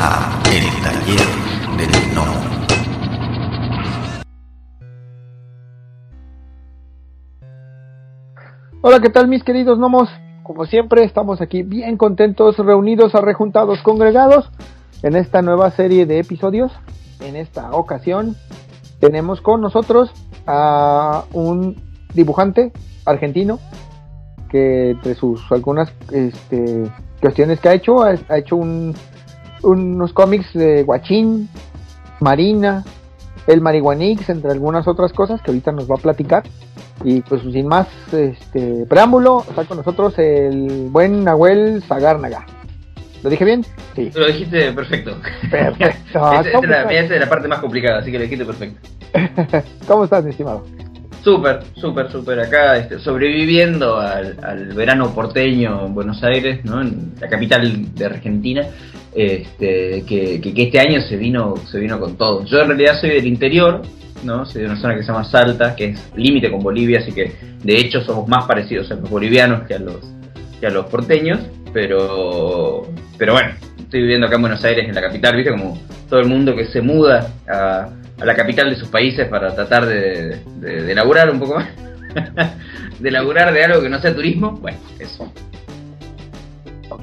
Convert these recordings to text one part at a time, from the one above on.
a El Taller del No. Hola, ¿qué tal mis queridos gnomos? Como siempre, estamos aquí bien contentos, reunidos, arrejuntados, congregados en esta nueva serie de episodios. En esta ocasión tenemos con nosotros a un dibujante argentino que entre sus algunas este, cuestiones que ha hecho, ha hecho un, unos cómics de Guachín, Marina, el Marihuanix, entre algunas otras cosas que ahorita nos va a platicar. Y pues sin más este, preámbulo, está con nosotros el buen Nahuel Zagárnaga. ¿Lo dije bien? Sí. Lo dijiste perfecto. Perfecto. esa, esa, es la, esa es la parte más complicada, así que lo dijiste perfecto. ¿Cómo estás, mi estimado? Súper, súper, súper. Acá este, sobreviviendo al, al, verano porteño en Buenos Aires, ¿no? en la capital de Argentina, este, que, este año se vino, se vino con todo. Yo en realidad soy del interior, ¿no? soy de una zona que se llama Salta, que es límite con Bolivia, así que de hecho somos más parecidos a los bolivianos que a los, que a los porteños, pero, pero bueno, estoy viviendo acá en Buenos Aires, en la capital, viste, como todo el mundo que se muda a la capital de sus países para tratar de, de, de un poco más. de elaborar de algo que no sea turismo. Bueno, eso.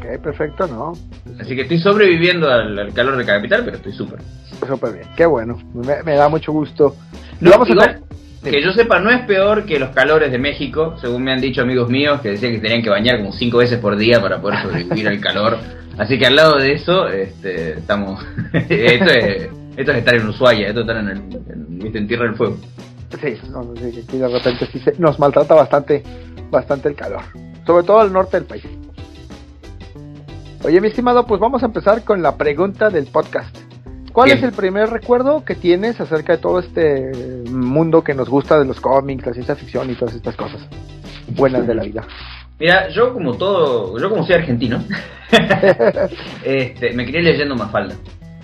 Ok, perfecto, ¿no? Así que estoy sobreviviendo al, al calor de la capital, pero estoy súper. Súper bien, qué bueno. Me, me, da mucho gusto. No, vamos igual, a que yo sepa, no es peor que los calores de México, según me han dicho amigos míos que decían que tenían que bañar como cinco veces por día para poder sobrevivir al calor. Así que al lado de eso, este, estamos. esto es esto es estar en Ushuaia, esto es estar en, el, en, en Tierra del Fuego. Sí, no, aquí de repente sí se, nos maltrata bastante, bastante el calor. Sobre todo al norte del país. Oye, mi estimado, pues vamos a empezar con la pregunta del podcast. ¿Cuál Bien. es el primer recuerdo que tienes acerca de todo este mundo que nos gusta de los cómics, la ciencia ficción y todas estas cosas buenas de la vida? Mira, yo como todo, yo como soy argentino, este, me crié leyendo Mafalda.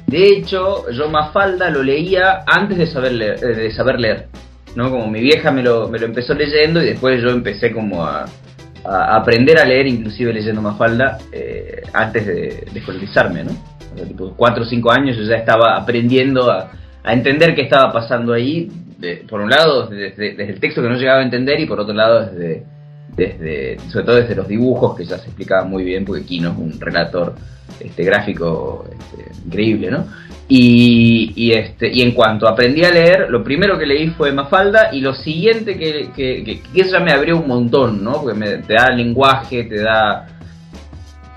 De hecho, yo Mafalda lo leía antes de saber leer, de saber leer ¿no? Como mi vieja me lo, me lo empezó leyendo y después yo empecé como a, a aprender a leer, inclusive leyendo Mafalda, eh, antes de, de escolarizarme, ¿no? Tipo, cuatro o cinco años yo ya estaba aprendiendo a, entender qué estaba pasando ahí, de, por un lado desde, el texto que no llegaba a entender y por otro lado desde, desde, sobre todo desde los dibujos que ya se explicaba muy bien, porque Kino es un relator este, gráfico este, increíble, ¿no? Y, y, este, y en cuanto aprendí a leer, lo primero que leí fue Mafalda y lo siguiente que, que, eso ya me abrió un montón, ¿no? Porque te da lenguaje, te da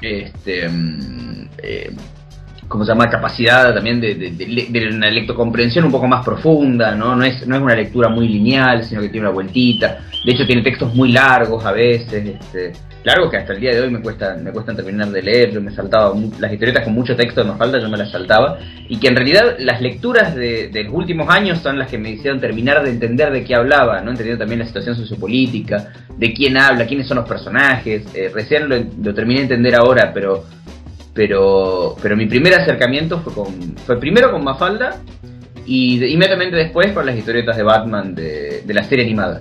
este, eh, ¿cómo se llama? Capacidad también de, de, de, de, una lectocomprensión un poco más profunda, ¿no? No es, no es una lectura muy lineal, sino que tiene una vueltita. De hecho, tiene textos muy largos a veces, este, largos que hasta el día de hoy me cuesta me cuestan terminar de leer. Yo me saltaba las historietas con mucho texto de Mafalda, yo me las saltaba. Y que en realidad las lecturas de, de, los últimos años son las que me hicieron terminar de entender de qué hablaba, ¿no? Entendiendo también la situación sociopolítica, de quién habla, quiénes son los personajes. Eh, recién lo, lo terminé de entender ahora, pero pero pero mi primer acercamiento fue con fue primero con Mafalda y inmediatamente después con las historietas de Batman de, de la serie animada.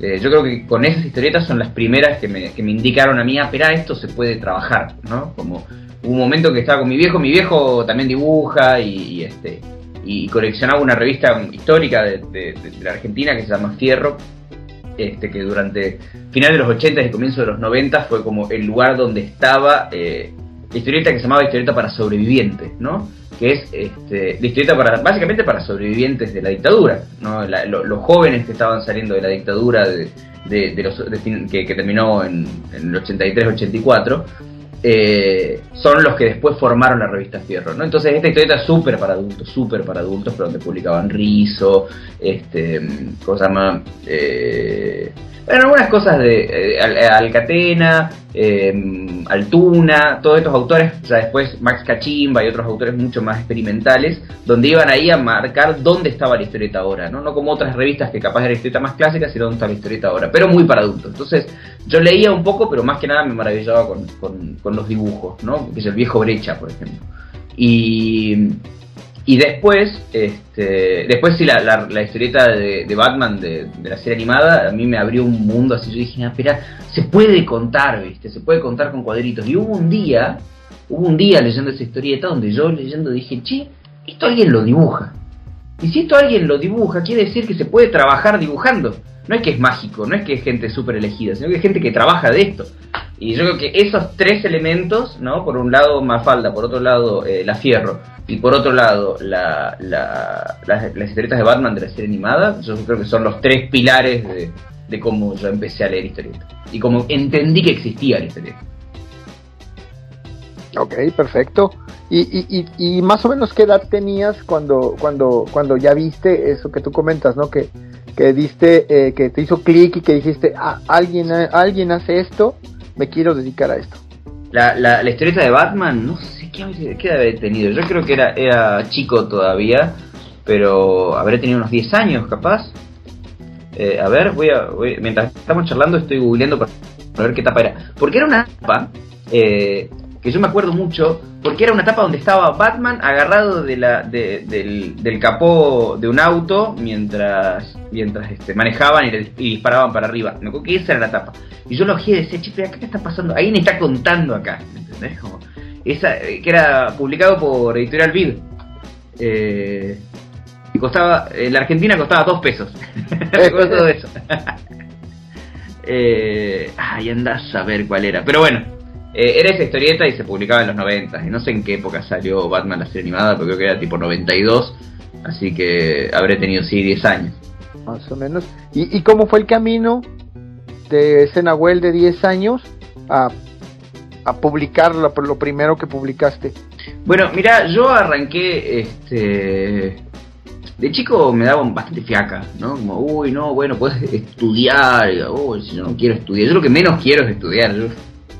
Eh, yo creo que con esas historietas son las primeras que me, que me indicaron a mí, ah, pero esto se puede trabajar, ¿no? Como hubo un momento que estaba con mi viejo, mi viejo también dibuja y, este y coleccionaba una revista histórica de, de, la Argentina que se llama Fierro, este, que durante final de los 80 y comienzo de los 90 fue como el lugar donde estaba eh, la historieta que se llamaba Historieta para Sobrevivientes, ¿no? Que es este, la historieta para, básicamente para sobrevivientes de la dictadura, ¿no? Los jóvenes que estaban saliendo de la dictadura de, de, de los, que, terminó en, en el 83-84. Eh, son los que después formaron la revista Fierro, ¿no? Entonces esta historieta es súper para adultos, súper para adultos, pero donde publicaban Rizo, este, ¿cómo se llama? Eh, bueno, algunas cosas de eh, Alcatena, eh, Altuna, todos estos autores, ya después Max Cachimba y otros autores mucho más experimentales, donde iban ahí a marcar dónde estaba la historieta ahora, ¿no? No como otras revistas que capaz era la más clásica, sino dónde está la historieta ahora, pero muy para adultos. Entonces, yo leía un poco, pero más que nada me maravillaba con, con, con los dibujos, ¿no? Que es el viejo Brecha, por ejemplo. Y y después, este, después sí, la, historieta de, de Batman de, de, la serie animada a mí me abrió un mundo así. Yo dije, ah, espera, se puede contar, ¿viste? Se puede contar con cuadritos. Y hubo un día hubo un día leyendo esa historieta donde yo leyendo dije, che, esto alguien lo dibuja. Y si esto alguien lo dibuja, quiere decir que se puede trabajar dibujando. No es que es mágico, no es que es gente súper elegida, sino que es gente que trabaja de esto. Y yo creo que esos tres elementos, ¿no? Por un lado Mafalda, por otro lado eh, La Fierro y por otro lado la, la- las, las historietas de Batman de la serie animada, yo creo que son los tres pilares de, de cómo yo empecé a leer historietas. Y cómo entendí que existía la historieta. Ok, perfecto. Y, y, y, y más o menos qué edad tenías cuando, cuando, cuando ya viste eso que tú comentas, ¿no? Que, que diste, eh, que te hizo clic y que dijiste, ah, alguien, alguien hace esto, me quiero dedicar a esto. La, la, la historieta de Batman, no sé qué, qué habré tenido. Yo creo que era, era chico todavía, pero habré tenido unos 10 años capaz. Eh, a ver, voy a, mientras estamos charlando estoy googleando para, para ver qué tapa era. Porque era una tapa eh, que yo me acuerdo mucho, porque era una tapa donde estaba Batman agarrado de la, de- del, del capó de un auto mientras, mientras este, manejaban y, le- y disparaban para arriba. Me acuerdo que esa era la tapa. Y yo lo ojé y decía, che, acá qué está pasando. Alguien está contando acá, ¿entendés? Como, esa, eh, que era publicado por Editorial Vid. Eh, y costaba, en la Argentina costaba dos pesos. Recuerdo todo eso. eh, ay, andás a ver cuál era. Pero bueno, eh, era esa historieta y se publicaba en los 90. Y no sé en qué época salió Batman la serie animada, pero creo que era tipo 92. Así que habré tenido, sí, 10 años. Más o menos. ¿Y, y cómo fue el camino de ese Nahuel de 10 años a, a publicar lo, lo primero que publicaste? Bueno, mira, yo arranqué, este... De chico me daban bastante fiaca, ¿no? Como, uy, no, bueno, puedes estudiar, uy, si yo no quiero estudiar. Yo lo que menos quiero es estudiar, yo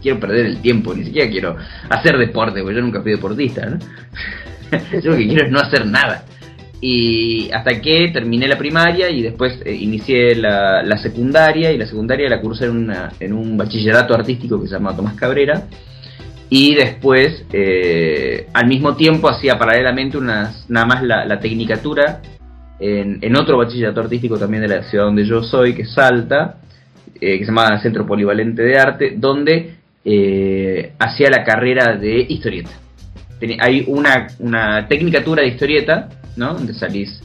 quiero perder el tiempo, ni siquiera quiero hacer deporte, porque yo nunca fui deportista, ¿no? yo lo que quiero es no hacer nada. Y hasta que terminé la primaria y después eh, inicié la, la secundaria, y la secundaria la cursé en, una, en un bachillerato artístico que se llama Tomás Cabrera, y después eh, al mismo tiempo hacía paralelamente unas nada más la, la tecnicatura en, en otro bachillerato artístico también de la ciudad donde yo soy que es Salta eh, que se llama Centro Polivalente de Arte donde eh, hacía la carrera de historieta hay una, una tecnicatura de historieta ¿no? donde salís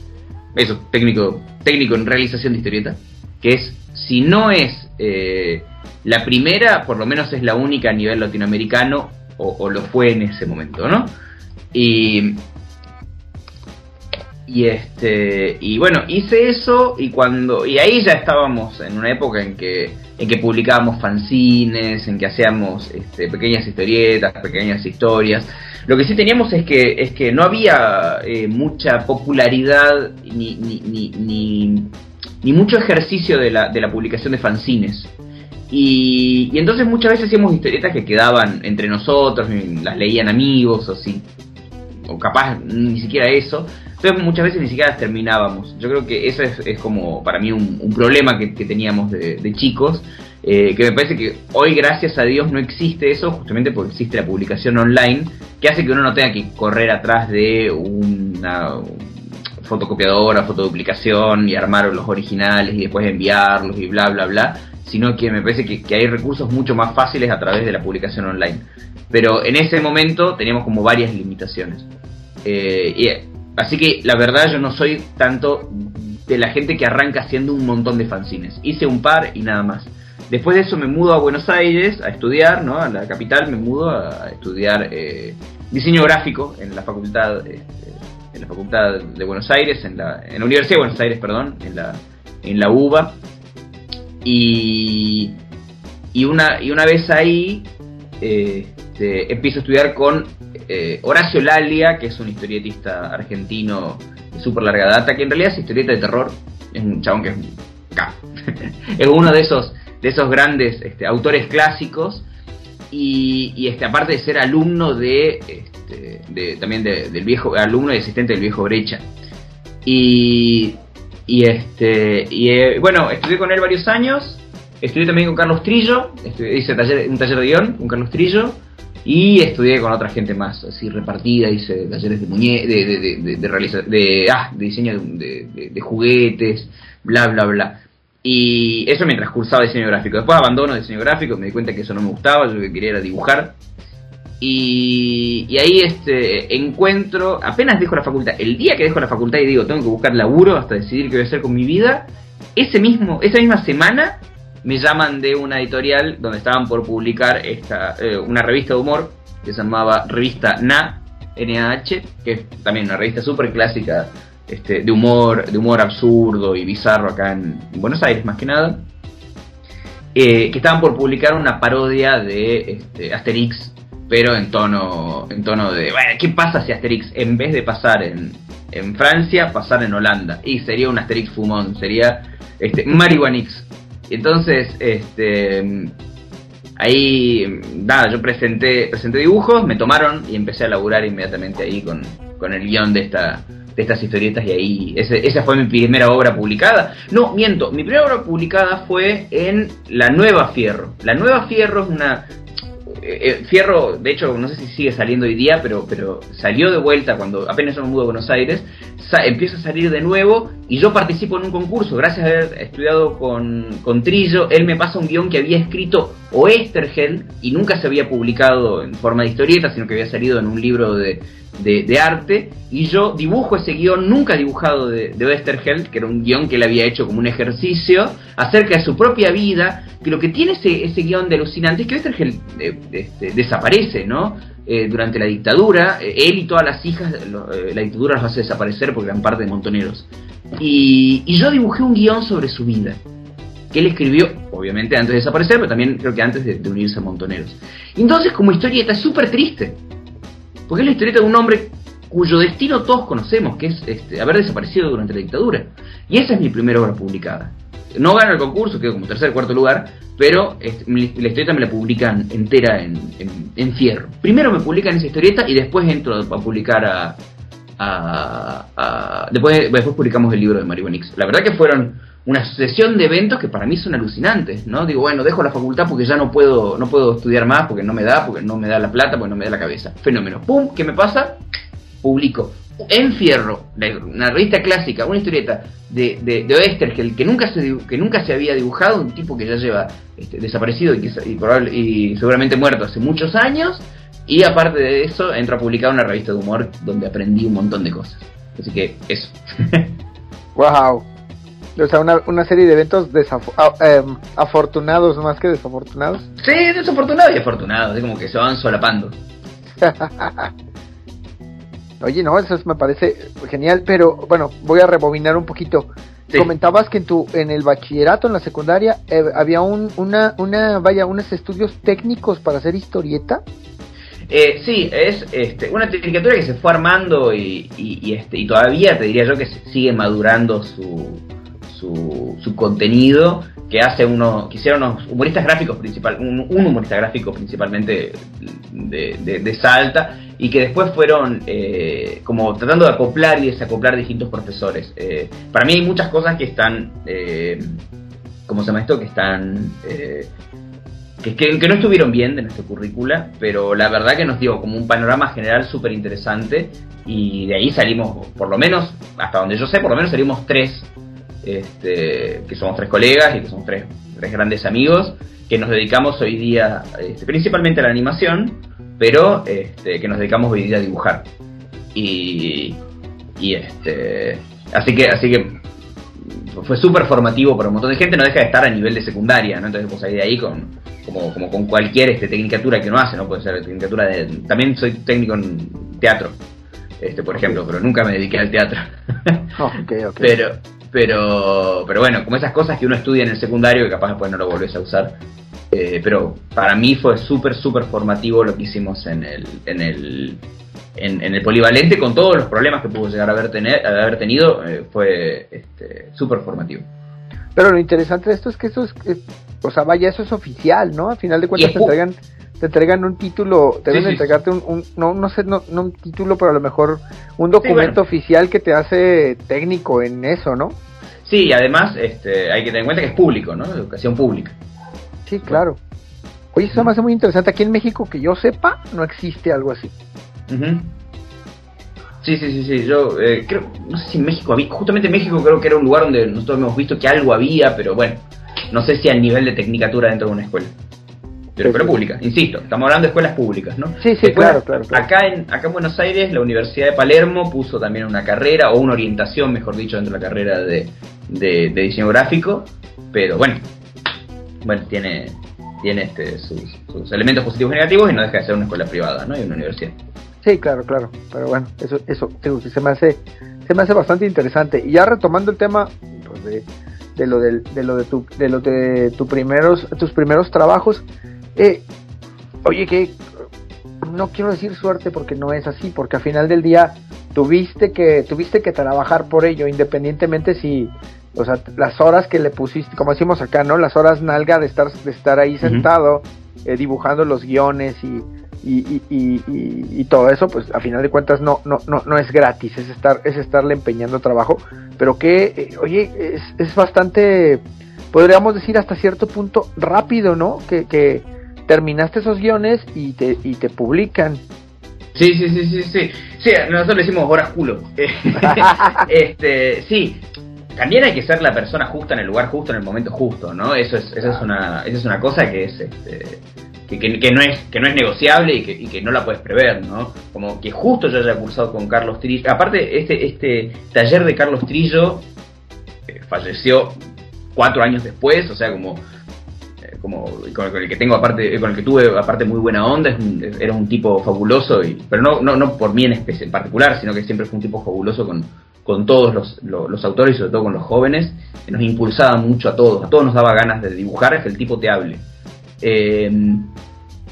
eso técnico técnico en realización de historieta que es si no es eh, la primera, por lo menos es la única a nivel latinoamericano, o, o lo fue en ese momento, ¿no? Y, y este y bueno, hice eso y cuando y ahí ya estábamos en una época en que en que publicábamos fanzines, en que hacíamos este, pequeñas historietas, pequeñas historias. Lo que sí teníamos es que es que no había eh, mucha popularidad ni, ni, ni, mucho ejercicio de la, de la publicación de fanzines. Y, entonces muchas veces hacíamos historietas que quedaban entre nosotros, las leían amigos o sí, o capaz ni siquiera eso. Entonces muchas veces ni siquiera las terminábamos. Yo creo que eso es, es como para mí un, problema que, que teníamos de, chicos, eh, que me parece que hoy gracias a Dios no existe eso, justamente porque existe la publicación online, que hace que uno no tenga que correr atrás de una fotocopiadora, fotoduplicación y armar los originales y después enviarlos y bla bla bla, sino que me parece que, que hay recursos mucho más fáciles a través de la publicación online. Pero en ese momento teníamos como varias limitaciones. Eh, así que la verdad yo no soy tanto de la gente que arranca haciendo un montón de fanzines. Hice un par y nada más. Después de eso me mudo a Buenos Aires a estudiar, ¿no? A la capital me mudo a estudiar eh, diseño gráfico en la facultad este, en la facultad de Buenos Aires, en la, en la Universidad de Buenos Aires, perdón, en la, en la UBA. Y, y, una, y una vez ahí eh, este, empiezo a estudiar con eh, Horacio Lalia, que es un historietista argentino de súper larga data, que en realidad es historieta de terror, es un chabón que es es uno de esos, de esos grandes este, autores clásicos y, este, aparte de ser alumno de, este, también de, del viejo, alumno y asistente del viejo Brecha. Y, y este, y eh, bueno, estudié con él varios años, estudié también con Carlos Trillo, estudié, hice un taller de guion con Carlos Trillo, y estudié con otra gente más, así repartida, hice talleres de muñe de, de, de, de, realiza de, ah, de diseño de, de, de juguetes, bla, bla, bla. Y eso mientras cursaba diseño gráfico. Después abandono diseño gráfico, me di cuenta que eso no me gustaba, yo lo que quería era dibujar. Y, y ahí este encuentro, apenas dejo la facultad, el día que dejo la facultad y digo, tengo que buscar laburo hasta decidir qué voy a hacer con mi vida, ese mismo, esa misma semana me llaman de una editorial donde estaban por publicar esta, eh, una revista de humor que se llamaba Revista Na, NAH, que es también una revista súper clásica este, de humor, de humor absurdo y bizarro acá en, Buenos Aires más que nada. Eh, que estaban por publicar una parodia de este, Asterix, pero en tono, en tono de, bueno, ¿qué pasa si Asterix en vez de pasar en, en Francia, pasar en Holanda? Y sería un Asterix fumón, sería este, Marihuanix. Entonces, este, ahí, nada, yo presenté, presenté dibujos, me tomaron y empecé a laburar inmediatamente ahí con, con el guion de esta de estas historietas y ahí esa fue mi primera obra publicada. No, miento, mi primera obra publicada fue en La Nueva Fierro. La Nueva Fierro es una eh, eh, Fierro, de hecho, no sé si sigue saliendo hoy día, pero, pero salió de vuelta cuando apenas yo me mudo a Buenos Aires, empieza a salir de nuevo y yo participo en un concurso, gracias a haber estudiado con, con Trillo, él me pasa un guion que había escrito Oestergel y nunca se había publicado en forma de historieta, sino que había salido en un libro de, de, arte, y yo dibujo ese guion nunca dibujado de, de que era un guion que él había hecho como un ejercicio, acerca de su propia vida, que lo que tiene ese, ese guion de alucinante es que Westergel eh, este, desaparece, ¿no? Eh, durante la dictadura, eh, él y todas las hijas, la dictadura los hace desaparecer porque eran parte de montoneros. Y, y yo dibujé un guion sobre su vida que él escribió, obviamente antes de desaparecer, pero también creo que antes de, de unirse a Montoneros. Entonces, como historieta, es súper triste, porque es la historieta de un hombre cuyo destino todos conocemos, que es este, haber desaparecido durante la dictadura. Y esa es mi primera obra publicada. No gano el concurso, quedo como tercer cuarto lugar, pero la historieta me la publican entera en, en, fierro. Primero me publican esa historieta y después entro a publicar a... a, después, publicamos el libro de Marihuanix. La verdad que fueron una sucesión de eventos que para mí son alucinantes, ¿no? Digo, bueno, dejo la facultad porque ya no puedo, no puedo estudiar más, porque no me da, porque no me da la plata, porque no me da la cabeza. Fenómeno. ¡Pum! ¿Qué me pasa? Publico. En Fierro, una revista clásica, una historieta de, de, de Oestergel que nunca se que nunca se había dibujado, un tipo que ya lleva este, desaparecido y, y seguramente muerto hace muchos años, y aparte de eso, entro a publicar una revista de humor donde aprendí un montón de cosas. Así que eso. wow. O sea, una, una serie de eventos em, afortunados más que desafortunados. Sí, desafortunados y afortunados, es como que se van solapando. Oye, no, eso me parece genial, pero bueno, voy a rebobinar un poquito. Comentabas que en tu en el bachillerato, en la secundaria, eh, había un, una, una, vaya, unos estudios técnicos para hacer historieta. Eh, sí, es este, una tecnicatura que se fue armando y, y, este, y todavía te diría yo que sigue madurando su, su, contenido que hace uno, que hicieron unos humoristas gráficos principal, un, humorista gráfico principalmente de, Salta y que después fueron eh, como tratando de acoplar y desacoplar distintos profesores. Eh, para mí hay muchas cosas que están, eh, ¿cómo se llama esto? Que están que, que, no estuvieron bien de nuestra currícula, pero la verdad que nos dio como un panorama general súper interesante y de ahí salimos, por lo menos, hasta donde yo sé, por lo menos salimos tres este, que somos tres colegas y que somos tres, tres grandes amigos, que nos dedicamos hoy día este, principalmente a la animación, pero este, que nos dedicamos hoy día a dibujar. Y, y este, así que, así que fue súper formativo para un montón de gente, no deja de estar a nivel de secundaria, ¿no? Entonces pues ahí de ahí con, como, como con cualquier este, tecnicatura que uno hace, ¿no? Puede ser tecnicatura de... También soy técnico en teatro, este, por ejemplo, pero nunca me dediqué al teatro. Pero, pero, pero bueno, como esas cosas que uno estudia en el secundario que capaz después no lo volvés a usar. Eh, pero para mí fue súper, súper formativo lo que hicimos en el, en el, en, el polivalente con todos los problemas que pudo llegar a haber, tener, haber tenido. Eh, fue este, súper formativo. Pero lo interesante de esto es que eso es, o sea, vaya, eso es oficial, ¿no? Al final de cuentas te entregan, te entregan un título, deben entregarte un, no, no sé, no, no, un título, pero a lo mejor un documento oficial que te hace técnico en eso, ¿no? Sí, y además este, hay que tener en cuenta que es público, ¿no? Educación pública. Sí, claro. Oye, eso me hace muy interesante. Aquí en México, que yo sepa, no existe algo así. Sí, sí, sí, sí. Yo eh, creo, no sé si en México había, justamente en México creo que era un lugar donde nosotros hemos visto que algo había, pero bueno, no sé si al nivel de tecnicatura dentro de una escuela. Pero, pero pública, insisto, estamos hablando de escuelas públicas, ¿no? Sí, sí, claro, claro, Acá, en, acá en Buenos Aires, la Universidad de Palermo puso también una carrera, o una orientación, mejor dicho, dentro de la carrera de, de, diseño gráfico, pero bueno, bueno, tiene, tiene este, sus, elementos positivos y negativos y no deja de ser una escuela privada, ¿no? Y una universidad. Sí, claro, claro, pero bueno, eso, eso se me hace, se me hace bastante interesante. Y ya retomando el tema pues, de, de lo de, de lo de tu, de lo de tu primeros, tus primeros trabajos, eh, oye que no quiero decir suerte porque no es así, porque al final del día tuviste que, tuviste que trabajar por ello, independientemente si, o sea, las horas que le pusiste, como decimos acá, ¿no? Las horas nalga de estar, de estar ahí sentado, eh, dibujando los guiones y, y, y, y, todo eso, pues a final de cuentas no, no, no, no es gratis, es estar, es estarle empeñando trabajo, pero que, eh, oye, es, es bastante, podríamos decir hasta cierto punto rápido, ¿no? Que, que terminaste esos guiones y te, y te publican. Sí, sí, sí, sí, sí. Sí, nosotros le decimos horas culo. este, sí, también hay que ser la persona justa en el lugar justo en el momento justo, ¿no? Eso es, eso es una, eso es una cosa que es, este, que, no es que no es negociable y que, no la puedes prever, ¿no? Como que justo yo haya cursado con Carlos Trillo. Aparte, este, este taller de Carlos Trillo eh, falleció cuatro años después, o sea, como con el que tengo aparte con el que tuve aparte muy buena onda era un tipo fabuloso pero no no no por mí en, especie, en particular sino que siempre fue un tipo fabuloso con, con todos los, los, autores y sobre todo con los jóvenes nos impulsaba mucho a todos a todos nos daba ganas de dibujar es que el tipo te hable. Eh,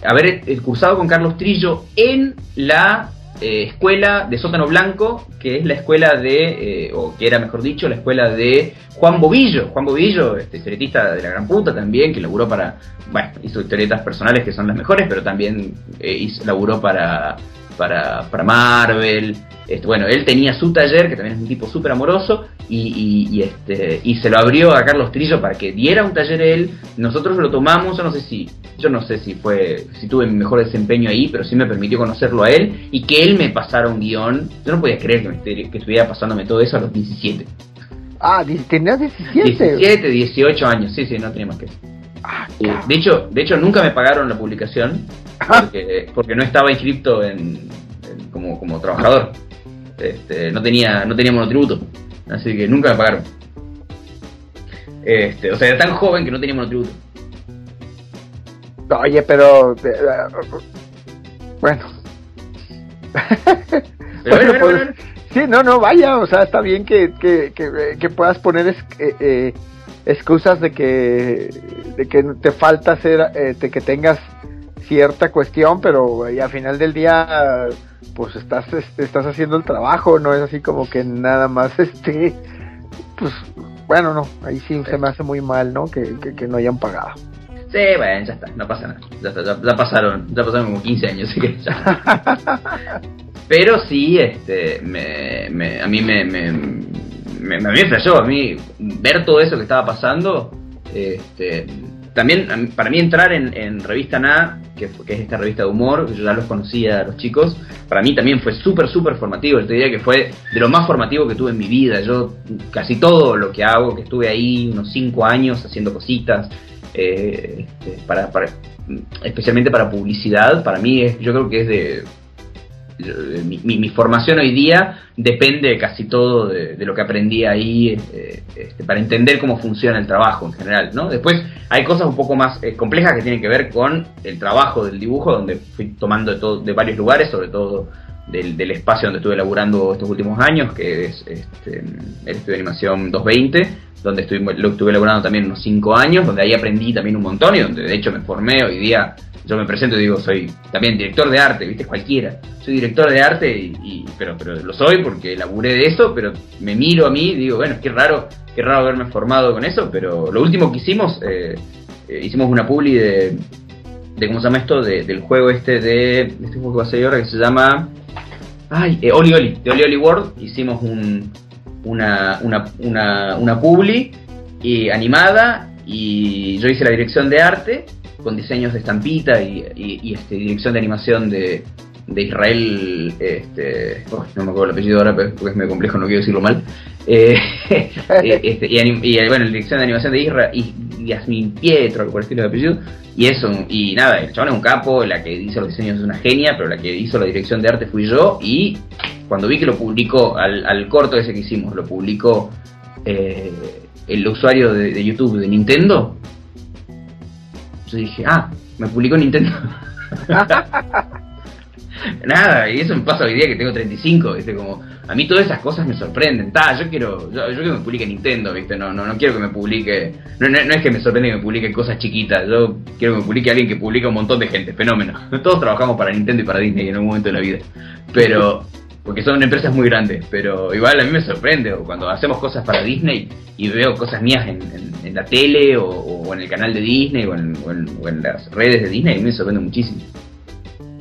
haber cursado con Carlos Trillo en la eh, escuela de Sótano Blanco, que es la escuela de, eh, o que era mejor dicho, la escuela de Juan Bobillo. Juan Bobillo, este historietista de la gran puta también, que laburó para, bueno, hizo historietas personales que son las mejores, pero también hizo, laburó para, para, para Marvel, este, bueno, él tenía su taller, que también es un tipo súper amoroso, y, este, y se lo abrió a Carlos Trillo para que diera un taller él. Nosotros lo tomamos, yo no sé si, yo no sé si fue, si tuve mi mejor desempeño ahí, pero sí me permitió conocerlo a él y que él me pasara un guion. Yo no podía creer que, que estuviera pasándome todo eso a los 17. Ah, ¿tenías 17? 17, 18 años, sí, sí, no tenía más que eso. Ah, eh, de hecho, de hecho nunca me pagaron la publicación porque, no estaba inscrito en, como, como trabajador. Este, no tenía no tenía monotributo, así que nunca me pagaron. Este, o sea, era tan joven que no tenía monotributo. Oye, pero eh, bueno. Pero pues, Sí, no, no, vaya, o sea, está bien que, que, que, puedas poner eh, eh, excusas de que, de que te falta hacer, de que tengas cierta cuestión, pero al final del día pues estás, estás haciendo el trabajo, no es así como que nada más este, pues bueno, no, ahí sí se me hace muy mal, ¿no? Que, que, no hayan pagado. Sí, bueno, ya está, no pasa nada. Ya, ya, pasaron, ya pasaron como 15 años, así que ya. Pero sí, este, me, me, a mí me, me, me, me, a mí ver todo eso que estaba pasando, este, también para mí entrar en, Revista Na, que, es esta revista de humor, yo ya los conocía a los chicos, para mí también fue súper, súper formativo. Yo te diría que fue de lo más formativo que tuve en mi vida. Yo casi todo lo que hago, que estuve ahí unos 5 años haciendo cositas, eh, este, para, para, especialmente para publicidad, para mí es, yo creo que es de mi, formación hoy día depende casi todo de, lo que aprendí ahí eh, este, para entender cómo funciona el trabajo en general, ¿no? Después hay cosas un poco más eh, complejas que tienen que ver con el trabajo del dibujo, donde fui tomando de, todo, de varios lugares, sobre todo del, del, espacio donde estuve laburando estos últimos años, que es este, el estudio de animación 220, donde estuve, lo estuve laburando también unos 5 años, donde ahí aprendí también un montón y donde de hecho me formé hoy día yo me presento y digo, soy también director de arte, ¿viste? Cualquiera. Soy director de arte, y, pero, pero lo soy porque laburé de eso, pero me miro a mí y digo, bueno, qué raro, qué raro haberme formado con eso, pero lo último que hicimos, eh, eh, hicimos una publi de, de, ¿cómo se llama esto? del juego este de, este juego que va ahora que se llama, ay, eh, Oli Oli, de Oli Oli World, hicimos un, una, una, una, una publi y animada y yo hice la dirección de arte con diseños de estampita y, este, dirección de animación de, de Israel, este, no me acuerdo el apellido ahora porque es medio complejo, no quiero decirlo mal. Eh, eh, este, y, bueno, la dirección de animación de Israel, Yasmin Pietro, por el estilo de apellido, y eso, y nada, el chabón es un capo, la que hizo los diseños es una genia, pero la que hizo la dirección de arte fui yo, y cuando vi que lo publicó, al, corto ese que hicimos, lo publicó eh, el usuario de YouTube de Nintendo, yo dije, ah, me publicó Nintendo. Nada, y eso me pasa hoy día que tengo 35, ¿viste? Como, a mí todas esas cosas me sorprenden. Ta, yo quiero, yo, yo quiero que me publique Nintendo, ¿viste? No, no, no quiero que me publique, no, no, es que me sorprende que me publique cosas chiquitas, yo quiero que me publique alguien que publique un montón de gente, fenómeno. Todos trabajamos para Nintendo y para Disney en algún momento de la vida. Pero, porque son empresas muy grandes, pero igual a mí me sorprende cuando hacemos cosas para Disney y veo cosas mías en, en, la tele o, en el canal de Disney o en, o en, las redes de Disney, a mí me sorprende muchísimo.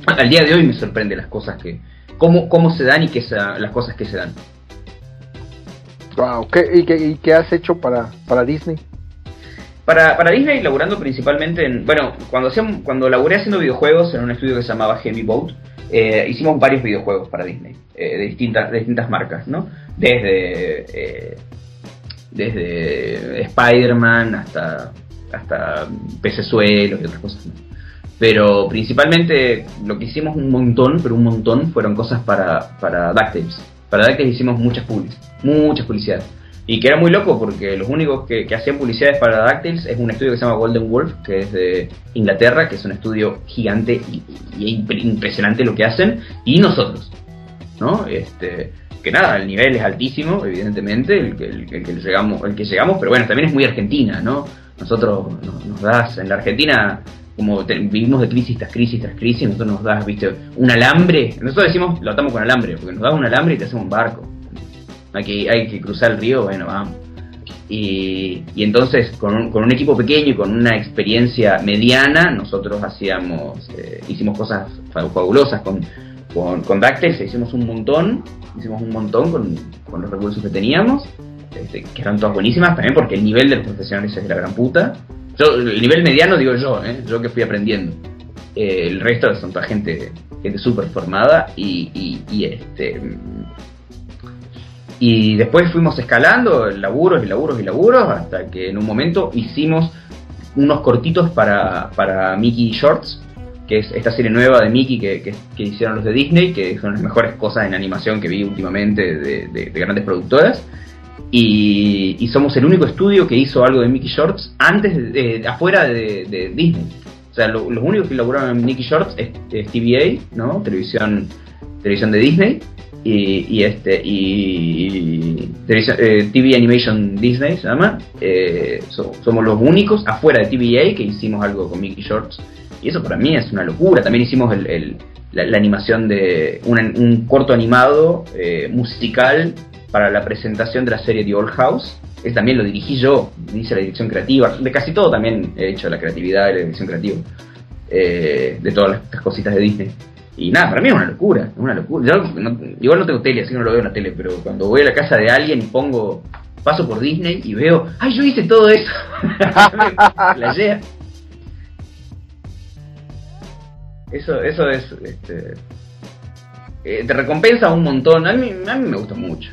Al día de hoy me sorprende las cosas que, cómo, cómo se dan y qué las cosas que se dan. Wow, ¿qué, y, qué, ¿y qué has hecho para, para Disney? Para, para Disney, laburando principalmente en. Bueno, cuando, hacíamos, cuando laburé haciendo videojuegos en un estudio que se llamaba Heavy Boat, eh, hicimos varios videojuegos para Disney, eh, de, distintas, distintas marcas, ¿no? Desde, eh, desde Spider-Man hasta, hasta pecesuelos y otras cosas. Pero principalmente lo que hicimos un montón, pero un montón, fueron cosas para, para DuckTales. Para DuckTales hicimos muchas publicidades, muchas publicidades. Y que era muy loco porque los únicos que, hacían publicidades para DuckTales es un estudio que se llama Golden Wolf, que es de Inglaterra, que es un estudio gigante y, impresionante lo que hacen, y nosotros, ¿no? Este, que nada, el nivel es altísimo, evidentemente, el que, el, que llegamos, el que llegamos, pero bueno, también es muy argentina, ¿no? Nosotros nos, das, en la Argentina, como vivimos de crisis tras crisis tras crisis, nosotros nos das, viste, un alambre, nosotros decimos, lo atamos con alambre, porque nos das un alambre y te hacemos un barco hay que, hay que cruzar el río, bueno, vamos. Y, entonces con un, con un, equipo pequeño y con una experiencia mediana, nosotros hacíamos, eh, hicimos cosas fabulosas con, con, con hicimos un montón, hicimos un montón con, con los recursos que teníamos, este, que eran todas buenísimas, también porque el nivel de los profesionales es de la gran puta. Yo, el nivel mediano digo yo, ¿eh? yo que fui aprendiendo. Eh, el resto son toda gente, gente súper formada y, y, y este y después fuimos escalando, laburos y laburos y laburos, hasta que en un momento hicimos unos cortitos para, para Mickey Shorts, que es esta serie nueva de Mickey que, que, hicieron los de Disney, que son las mejores cosas en animación que vi últimamente de, de, grandes productoras. Y, somos el único estudio que hizo algo de Mickey Shorts antes de, afuera de, Disney. O sea, los únicos que elaboraron en Mickey Shorts es, es TVA, ¿no? Televisión, televisión de Disney y, este y eh, TV Animation Disney se llama eh, somos los únicos afuera de TVA que hicimos algo con Mickey Shorts. Y eso para mí es una locura. También hicimos el, la, animación de un corto animado eh, musical para la presentación de la serie The Old House. Es también lo dirigí yo hice la dirección creativa. De casi todo también he hecho la creatividad y la dirección creativa de todas estas cositas de Disney y nada, para mí es una locura, es una locura. Yo igual no tengo tele, así que no lo veo en la tele, pero cuando voy a la casa de alguien y pongo, paso por Disney y veo, ¡ay, yo hice todo eso! la idea. Eso, eso es, este, eh, te recompensa un montón. A mí, a mí me gusta mucho.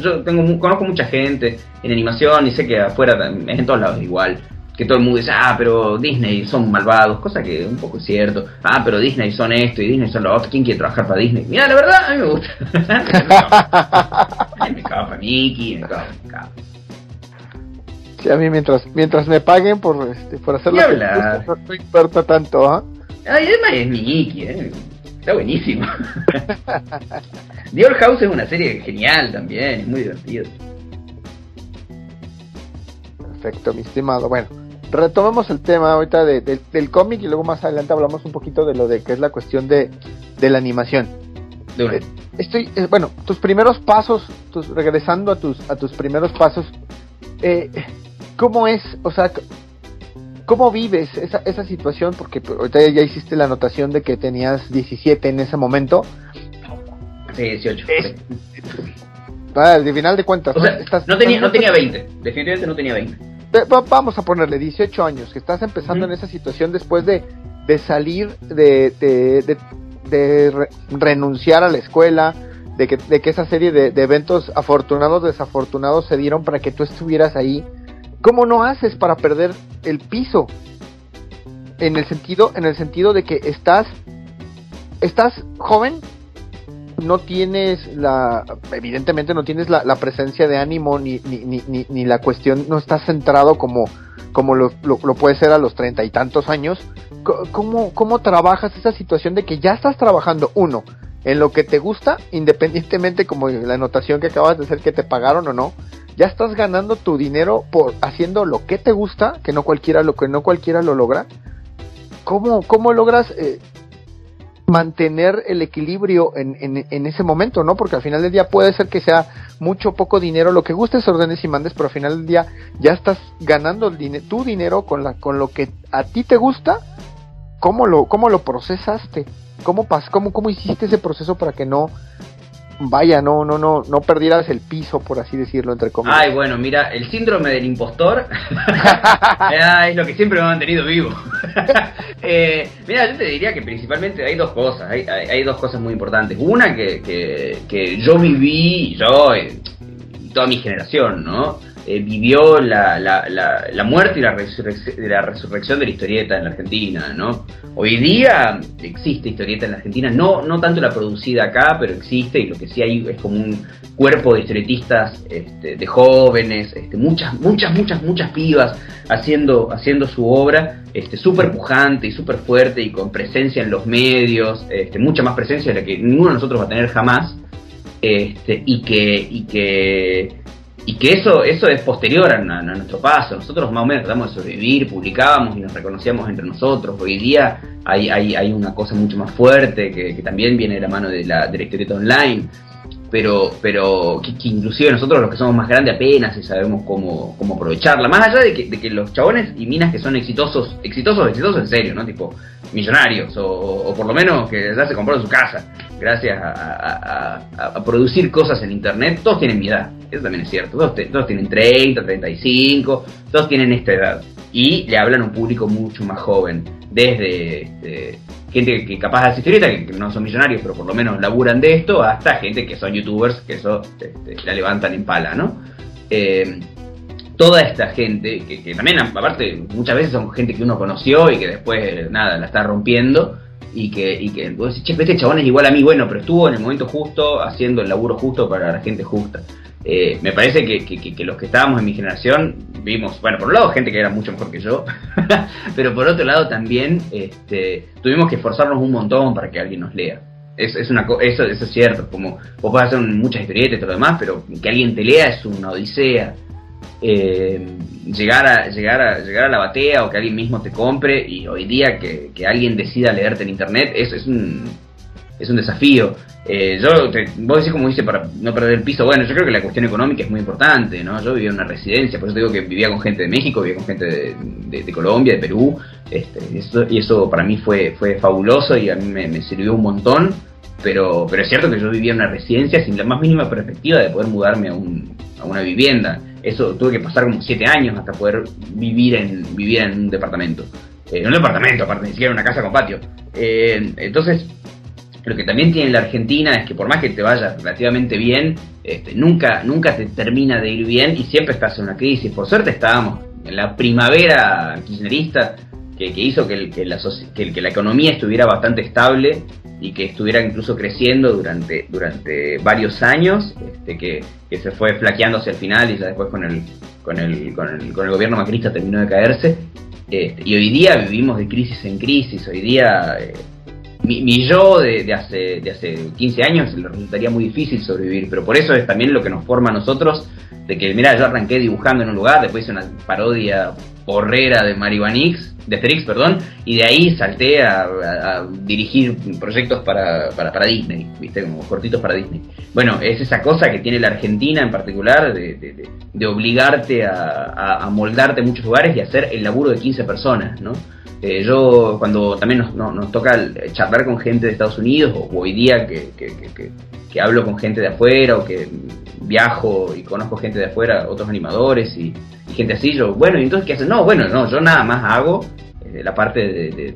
Yo tengo, conozco mucha gente en animación y sé que afuera es en todos lados igual que todo el mundo dice, ah, pero Disney son malvados, cosa que un poco es cierto. Ah, pero Disney son esto y Disney son lo otro. ¿Quién quiere trabajar para Disney? Mira, la verdad, a mí me gusta. me cago para Mickey, me cago, me cago. Sí, a mí mientras mientras me paguen por este, por hacer la película, no importa tanto, ¿ah? Ay, además es Mickey, ¿eh? Está buenísimo. The Old House es una serie genial también, es muy divertido. Perfecto, mi estimado. Bueno, retomemos el tema ahorita del cómic y luego más adelante hablamos un poquito de lo de que es la cuestión de, la animación. Eh, estoy, eh, bueno, tus primeros pasos, tus, regresando a tus, a tus primeros pasos, eh, ¿cómo es, o sea, cómo vives esa, esa situación? Porque pues, ahorita ya hiciste la anotación de que tenías 17 en ese momento. Sí, 18. de final de cuentas. no, tenía, no tenía 20, definitivamente no tenía 20 vamos a ponerle 18 años, que estás empezando en esa situación después de, de salir, de, de, de, renunciar a la escuela, de que, de que esa serie de, eventos afortunados, desafortunados se dieron para que tú estuvieras ahí ¿cómo no haces para perder el piso? En el sentido, en el sentido de que estás, estás joven, no tienes la, evidentemente no tienes la, presencia de ánimo ni, ni, ni, ni, la cuestión, no estás centrado como, como lo, lo, puede ser a los treinta y tantos años. ¿Cómo, ¿Cómo trabajas esa situación de que ya estás trabajando, uno, en lo que te gusta, independientemente como la anotación que acabas de hacer que te pagaron o no, ya estás ganando tu dinero por haciendo lo que te gusta, que no cualquiera lo que no cualquiera lo logra. ¿Cómo, cómo logras eh, mantener el equilibrio en, en, ese momento, ¿no? Porque al final del día puede ser que sea mucho poco dinero, lo que gustes, ordenes y mandes, pero al final del día ya estás ganando el tu dinero con, la, con lo que a ti te gusta. ¿Cómo lo, cómo lo procesaste? ¿Cómo, pas, cómo, ¿Cómo hiciste ese proceso para que no vaya, no, no, no, no perdieras el piso, por así decirlo, entre comillas. Ay, bueno, mira, el síndrome del impostor es lo que siempre me ha mantenido vivo. eh, mira, yo te diría que principalmente hay dos cosas, hay, dos cosas muy importantes. Una que, que, yo viví, yo, y toda mi generación, ¿no? Eh, vivió la, la, la, muerte y la, la resurrección de la historieta en la Argentina, ¿no? Hoy día existe historieta en la Argentina, no, no tanto la producida acá, pero existe y lo que sí hay es como un cuerpo de historietistas este, de jóvenes, este, muchas, muchas, muchas, muchas pibas haciendo, haciendo su obra, este, súper pujante y súper fuerte y con presencia en los medios, mucha más presencia de la que ninguno de nosotros va a tener jamás, este, y que, y que y que eso, eso es posterior a, nuestro paso. Nosotros más o menos tratamos de sobrevivir, publicábamos y nos reconocíamos entre nosotros. Hoy día hay, hay, hay una cosa mucho más fuerte que, también viene de la mano de la, de online, pero, pero que, inclusive nosotros los que somos más grandes apenas sabemos cómo, cómo aprovecharla. Más allá de que, de que los chabones y minas que son exitosos, exitosos, exitosos en serio, ¿no? Tipo millonarios o, por lo menos que ya se compraron su casa gracias a, producir cosas en internet, todos tienen mi edad, eso también es cierto, todos, tienen 30, 35, todos tienen esta edad y le hablan a un público mucho más joven, desde este, gente que capaz de asistir, que, que no son millonarios, pero por lo menos laburan de esto, hasta gente que son youtubers, que eso este, la levantan en pala, ¿no? Eh, toda esta gente, que, también aparte muchas veces son gente que uno conoció y que después nada, la está rompiendo y que, y que vos decís, che, este chabón es igual a mí, bueno, pero estuvo en el momento justo, haciendo el laburo justo para la gente justa. Eh, me parece que, los que estábamos en mi generación vimos, bueno, por un lado gente que era mucho mejor que yo, pero por otro lado también este, tuvimos que esforzarnos un montón para que alguien nos lea. Es, es una, eso, eso es cierto, como vos podés hacer muchas historietas y todo lo demás, pero que alguien te lea es una odisea eh, llegar, a, llegar, a, llegar a la batea o que alguien mismo te compre y hoy día que, alguien decida leerte en internet es, es, un, es un desafío. Eh, yo, te, vos decís como dice para no perder el piso, bueno, yo creo que la cuestión económica es muy importante, ¿no? Yo vivía en una residencia, por eso digo que vivía con gente de México, vivía con gente de, Colombia, de Perú, este, y eso para mí fue, fue fabuloso y a mí me, sirvió un montón pero, pero es cierto que yo vivía en una residencia sin la más mínima perspectiva de poder mudarme a, un, a una vivienda. Eso tuve que pasar como siete años hasta poder vivir en, vivir en un departamento. Eh, en un departamento, aparte, ni siquiera una casa con patio. Eh, entonces, lo que también tiene la Argentina es que por más que te vaya relativamente bien, este, nunca, nunca te termina de ir bien y siempre estás en una crisis. Por suerte estábamos en la primavera kirchnerista que, hizo que, que, la, que, economía estuviera bastante estable y que estuviera incluso creciendo durante, durante varios años, este, que, se fue flaqueando hacia el final y ya después con el, con el, con el, con el gobierno macrista terminó de caerse. Este, y hoy día vivimos de crisis en crisis, hoy día eh, mi, yo de, hace, de hace 15 años le resultaría muy difícil sobrevivir, pero por eso es también lo que nos forma a nosotros, de que mira, yo arranqué dibujando en un lugar, después hice una parodia de Maribanix, de Asterix, perdón, y de ahí salté a, dirigir proyectos para, para, Disney, ¿viste? Como cortitos para Disney. Bueno, es esa cosa que tiene la Argentina en particular de, de, obligarte a, a, moldarte en muchos lugares y hacer el laburo de 15 personas, ¿no? Eh, yo cuando también nos, nos, toca charlar con gente de Estados Unidos, o hoy día que, que, que, que, hablo con gente de afuera, o que viajo y conozco gente de afuera, otros animadores y, gente así, yo, bueno, ¿y entonces qué hacen? No, bueno, no, yo nada más hago eh, la parte de,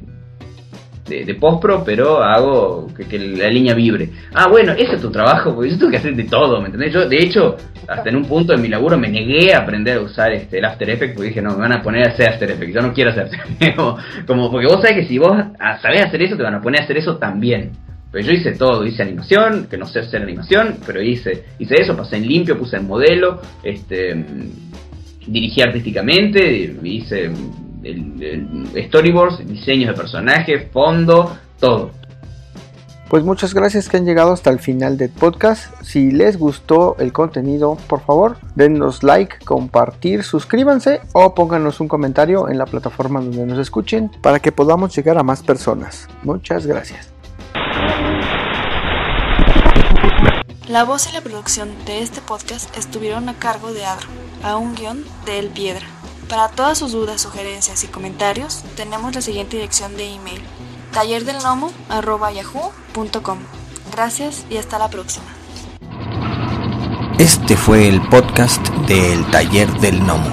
de, de postpro, pero hago que, que la línea vibre. Ah, bueno, ese es tu trabajo, porque yo tengo que hacer de todo, ¿me entendés? Yo, de hecho, hasta en un punto de mi laburo me negué a aprender a usar este, el After Effects, porque dije, no, me van a poner a hacer After Effects, yo no quiero hacer como, como, porque vos sabés que si vos sabés hacer eso, te van a poner a hacer eso también. Pero yo hice todo, hice animación, que no sé hacer animación, pero hice, hice eso, pasé en limpio, puse en modelo, este dirigí artísticamente, hice el, el storyboards, diseños de personajes, fondo, todo. Pues muchas gracias que han llegado hasta el final del podcast. Si les gustó el contenido, por favor, denos like, compartir, suscríbanse o pónganos un comentario en la plataforma donde nos escuchen para que podamos llegar a más personas. Muchas gracias. La voz y la producción de este podcast estuvieron a cargo de Adro, a un guion de El Piedra. Para todas sus dudas, sugerencias y comentarios, tenemos la siguiente dirección de email: tallerdelnomo@yahoo.com. Gracias y hasta la próxima. Este fue el podcast del Taller del Gnomo.